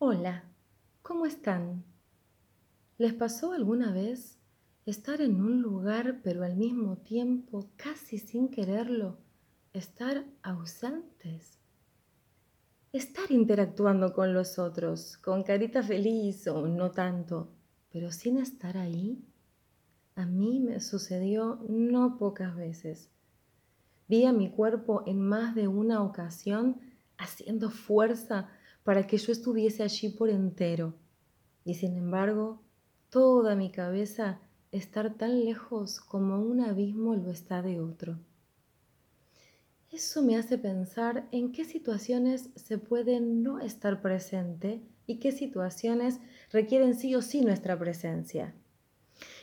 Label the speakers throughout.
Speaker 1: Hola, ¿cómo están? ¿Les pasó alguna vez estar en un lugar pero al mismo tiempo, casi sin quererlo, estar ausentes? Estar interactuando con los otros, con carita feliz o no tanto, pero sin estar ahí. A mí me sucedió no pocas veces. Vi a mi cuerpo en más de una ocasión haciendo fuerza para que yo estuviese allí por entero. Y sin embargo, toda mi cabeza estar tan lejos como un abismo lo está de otro. Eso me hace pensar en qué situaciones se puede no estar presente y qué situaciones requieren sí o sí nuestra presencia.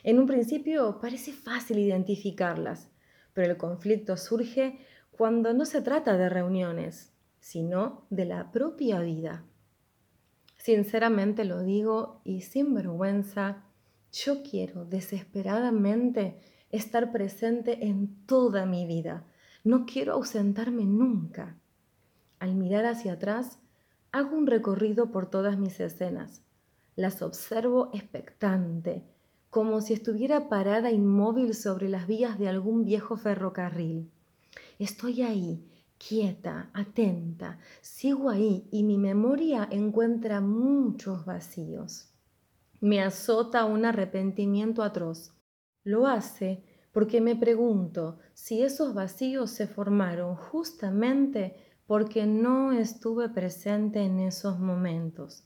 Speaker 1: En un principio parece fácil identificarlas, pero el conflicto surge cuando no se trata de reuniones, sino de la propia vida. Sinceramente lo digo y sin vergüenza, yo quiero desesperadamente estar presente en toda mi vida. No quiero ausentarme nunca. Al mirar hacia atrás, hago un recorrido por todas mis escenas. Las observo expectante, como si estuviera parada inmóvil sobre las vías de algún viejo ferrocarril. Estoy ahí, quieta, atenta, sigo ahí y mi memoria encuentra muchos vacíos. Me azota un arrepentimiento atroz. Lo hace porque me pregunto si esos vacíos se formaron justamente porque no estuve presente en esos momentos.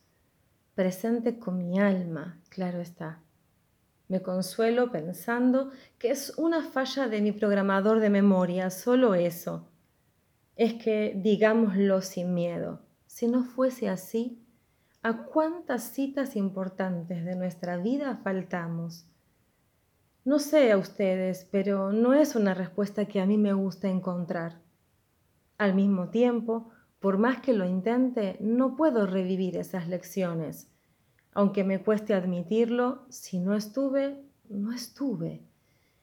Speaker 1: Presente con mi alma, claro está. Me consuelo pensando que es una falla de mi programador de memoria, solo eso es que digámoslo sin miedo. Si no fuese así, ¿a cuántas citas importantes de nuestra vida faltamos? No sé a ustedes, pero no es una respuesta que a mí me gusta encontrar. Al mismo tiempo, por más que lo intente, no puedo revivir esas lecciones. Aunque me cueste admitirlo, si no estuve, no estuve.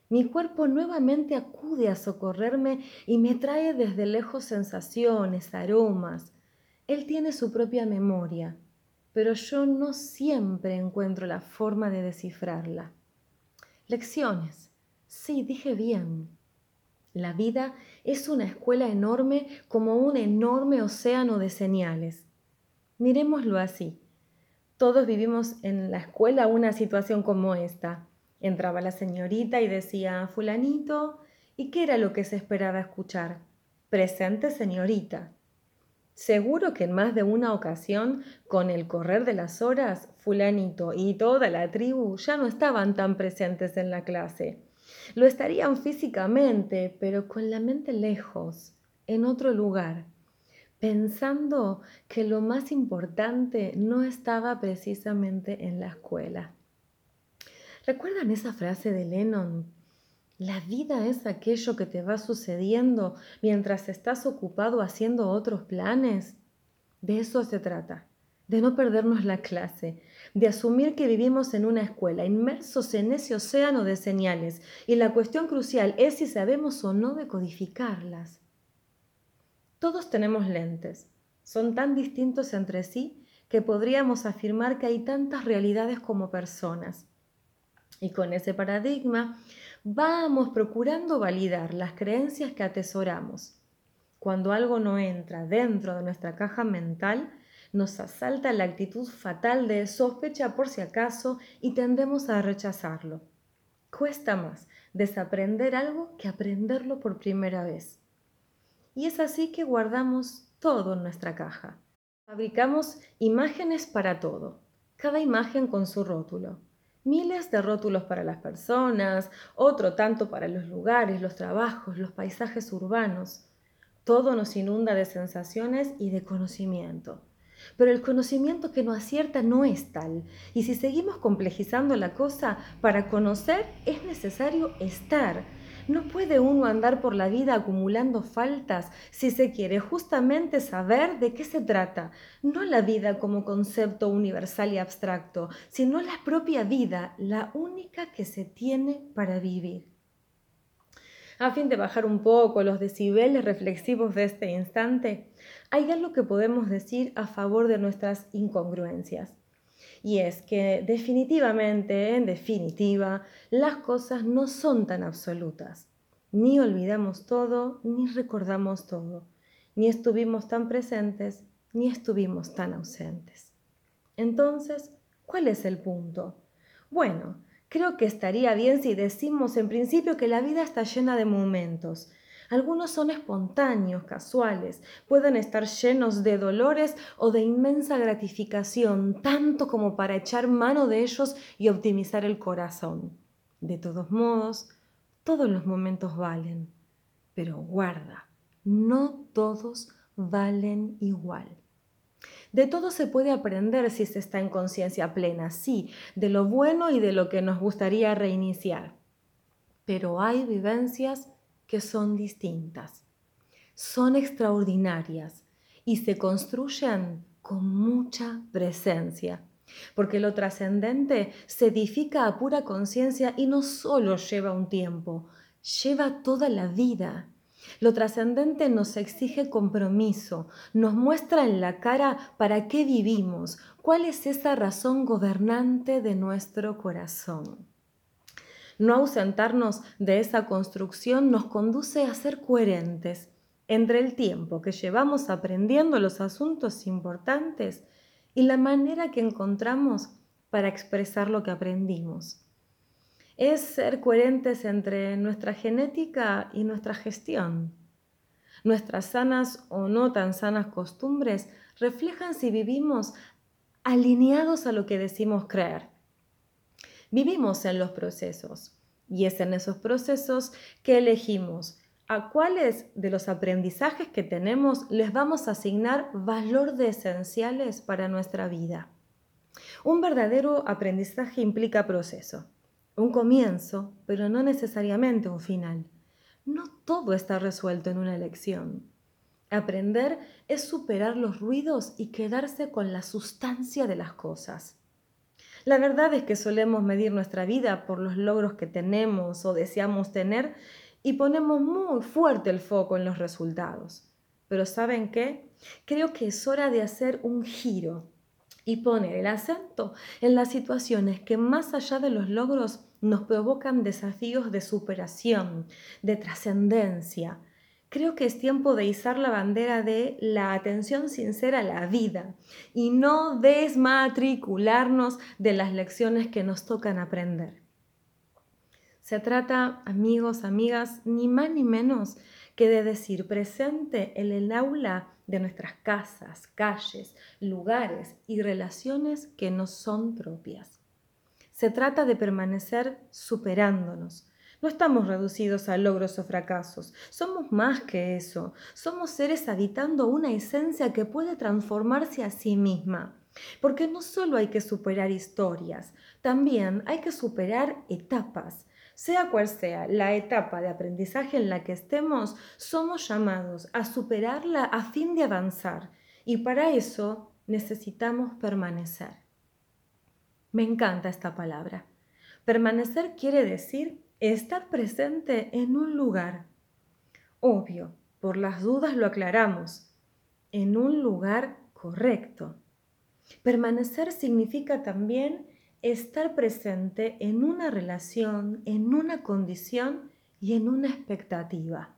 Speaker 1: Mi cuerpo nuevamente acude a socorrerme y me trae desde lejos sensaciones, aromas. Él tiene su propia memoria, pero yo no siempre encuentro la forma de descifrarla. Lecciones. Sí, dije bien. La vida es una escuela enorme como un enorme océano de señales. Miremoslo así. Todos vivimos en la escuela una situación como esta. Entraba la señorita y decía, fulanito, ¿y qué era lo que se esperaba escuchar? Presente, señorita. Seguro que en más de una ocasión, con el correr de las horas, fulanito y toda la tribu ya no estaban tan presentes en la clase. Lo estarían físicamente, pero con la mente lejos, en otro lugar, pensando que lo más importante no estaba precisamente en la escuela. ¿Recuerdan esa frase de Lennon? La vida es aquello que te va sucediendo mientras estás ocupado haciendo otros planes. De eso se trata, de no perdernos la clase, de asumir que vivimos en una escuela, inmersos en ese océano de señales, y la cuestión crucial es si sabemos o no decodificarlas. Todos tenemos lentes, son tan distintos entre sí que podríamos afirmar que hay tantas realidades como personas. Y con ese paradigma vamos procurando validar las creencias que atesoramos. Cuando algo no entra dentro de nuestra caja mental, nos asalta la actitud fatal de sospecha por si acaso y tendemos a rechazarlo. Cuesta más desaprender algo que aprenderlo por primera vez. Y es así que guardamos todo en nuestra caja. Fabricamos imágenes para todo, cada imagen con su rótulo miles de rótulos para las personas, otro tanto para los lugares, los trabajos, los paisajes urbanos. Todo nos inunda de sensaciones y de conocimiento. Pero el conocimiento que no acierta no es tal. Y si seguimos complejizando la cosa, para conocer es necesario estar, no puede uno andar por la vida acumulando faltas si se quiere justamente saber de qué se trata, no la vida como concepto universal y abstracto, sino la propia vida, la única que se tiene para vivir. A fin de bajar un poco los decibeles reflexivos de este instante, hay algo que podemos decir a favor de nuestras incongruencias. Y es que definitivamente, en definitiva, las cosas no son tan absolutas. Ni olvidamos todo, ni recordamos todo. Ni estuvimos tan presentes, ni estuvimos tan ausentes. Entonces, ¿cuál es el punto? Bueno, creo que estaría bien si decimos en principio que la vida está llena de momentos, algunos son espontáneos, casuales, pueden estar llenos de dolores o de inmensa gratificación, tanto como para echar mano de ellos y optimizar el corazón. De todos modos, todos los momentos valen, pero guarda, no todos valen igual. De todo se puede aprender si se está en conciencia plena, sí, de lo bueno y de lo que nos gustaría reiniciar. Pero hay vivencias que son distintas, son extraordinarias y se construyen con mucha presencia, porque lo trascendente se edifica a pura conciencia y no solo lleva un tiempo, lleva toda la vida. Lo trascendente nos exige compromiso, nos muestra en la cara para qué vivimos, cuál es esa razón gobernante de nuestro corazón. No ausentarnos de esa construcción nos conduce a ser coherentes entre el tiempo que llevamos aprendiendo los asuntos importantes y la manera que encontramos para expresar lo que aprendimos. Es ser coherentes entre nuestra genética y nuestra gestión. Nuestras sanas o no tan sanas costumbres reflejan si vivimos alineados a lo que decimos creer Vivimos en los procesos y es en esos procesos que elegimos a cuáles de los aprendizajes que tenemos les vamos a asignar valor de esenciales para nuestra vida. Un verdadero aprendizaje implica proceso, un comienzo, pero no necesariamente un final. No todo está resuelto en una elección. Aprender es superar los ruidos y quedarse con la sustancia de las cosas. La verdad es que solemos medir nuestra vida por los logros que tenemos o deseamos tener y ponemos muy fuerte el foco en los resultados. Pero ¿saben qué? Creo que es hora de hacer un giro y poner el acento en las situaciones que más allá de los logros nos provocan desafíos de superación, de trascendencia, Creo que es tiempo de izar la bandera de la atención sincera a la vida y no desmatricularnos de las lecciones que nos tocan aprender. Se trata, amigos, amigas, ni más ni menos que de decir presente en el aula de nuestras casas, calles, lugares y relaciones que nos son propias. Se trata de permanecer superándonos, no estamos reducidos a logros o fracasos, somos más que eso, somos seres habitando una esencia que puede transformarse a sí misma. Porque no solo hay que superar historias, también hay que superar etapas. Sea cual sea la etapa de aprendizaje en la que estemos, somos llamados a superarla a fin de avanzar y para eso necesitamos permanecer. Me encanta esta palabra. Permanecer quiere decir estar presente en un lugar. Obvio, por las dudas lo aclaramos, en un lugar correcto. Permanecer significa también estar presente en una relación, en una condición y en una expectativa.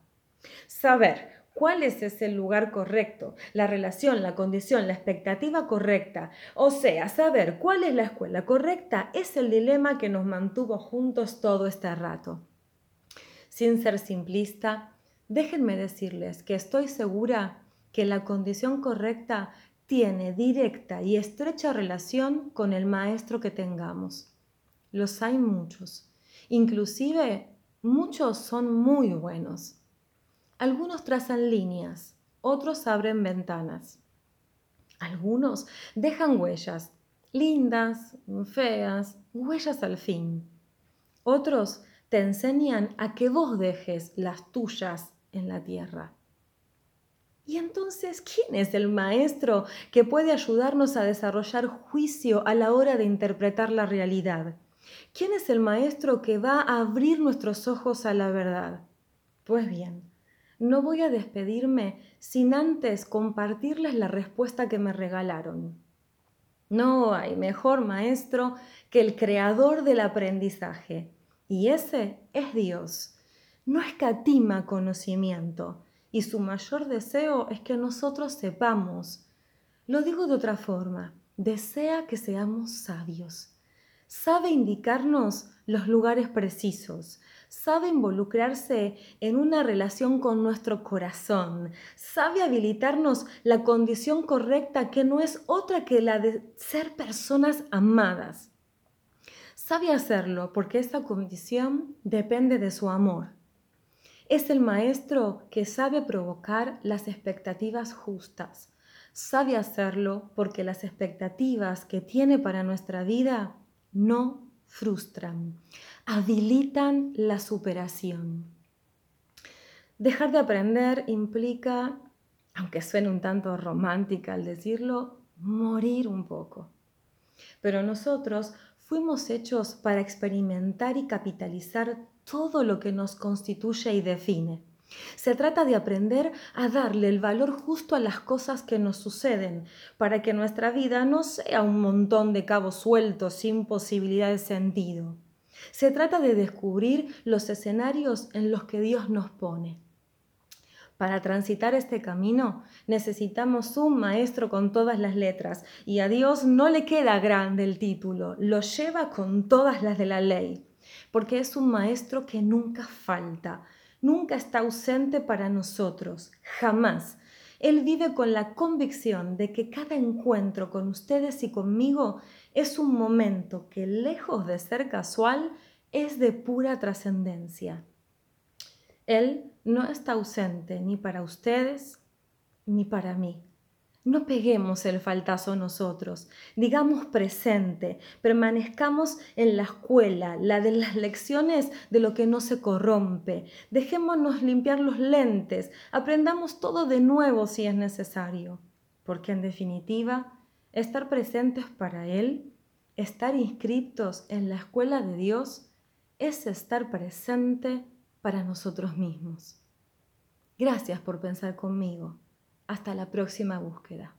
Speaker 1: Saber cuál es ese lugar correcto, la relación, la condición, la expectativa correcta. O sea, saber cuál es la escuela correcta es el dilema que nos mantuvo juntos todo este rato. Sin ser simplista, déjenme decirles que estoy segura que la condición correcta tiene directa y estrecha relación con el maestro que tengamos. Los hay muchos. Inclusive, muchos son muy buenos. Algunos trazan líneas, otros abren ventanas. Algunos dejan huellas, lindas, feas, huellas al fin. Otros te enseñan a que vos dejes las tuyas en la tierra. Y entonces, ¿quién es el maestro que puede ayudarnos a desarrollar juicio a la hora de interpretar la realidad? ¿Quién es el maestro que va a abrir nuestros ojos a la verdad? Pues bien, no voy a despedirme sin antes compartirles la respuesta que me regalaron. No hay mejor maestro que el creador del aprendizaje, y ese es Dios. No escatima conocimiento, y su mayor deseo es que nosotros sepamos. Lo digo de otra forma, desea que seamos sabios. Sabe indicarnos los lugares precisos, sabe involucrarse en una relación con nuestro corazón, sabe habilitarnos la condición correcta que no es otra que la de ser personas amadas. Sabe hacerlo porque esta condición depende de su amor. Es el maestro que sabe provocar las expectativas justas. Sabe hacerlo porque las expectativas que tiene para nuestra vida no frustran, habilitan la superación. Dejar de aprender implica, aunque suene un tanto romántica al decirlo, morir un poco. Pero nosotros fuimos hechos para experimentar y capitalizar todo lo que nos constituye y define. Se trata de aprender a darle el valor justo a las cosas que nos suceden, para que nuestra vida no sea un montón de cabos sueltos sin posibilidad de sentido. Se trata de descubrir los escenarios en los que Dios nos pone. Para transitar este camino necesitamos un maestro con todas las letras y a Dios no le queda grande el título, lo lleva con todas las de la ley, porque es un maestro que nunca falta, nunca está ausente para nosotros, jamás. Él vive con la convicción de que cada encuentro con ustedes y conmigo es un momento que, lejos de ser casual, es de pura trascendencia. Él no está ausente ni para ustedes ni para mí. No peguemos el faltazo nosotros, digamos presente, permanezcamos en la escuela, la de las lecciones de lo que no se corrompe, dejémonos limpiar los lentes, aprendamos todo de nuevo si es necesario, porque en definitiva, estar presentes para Él, estar inscritos en la escuela de Dios, es estar presente para nosotros mismos. Gracias por pensar conmigo. Hasta la próxima búsqueda.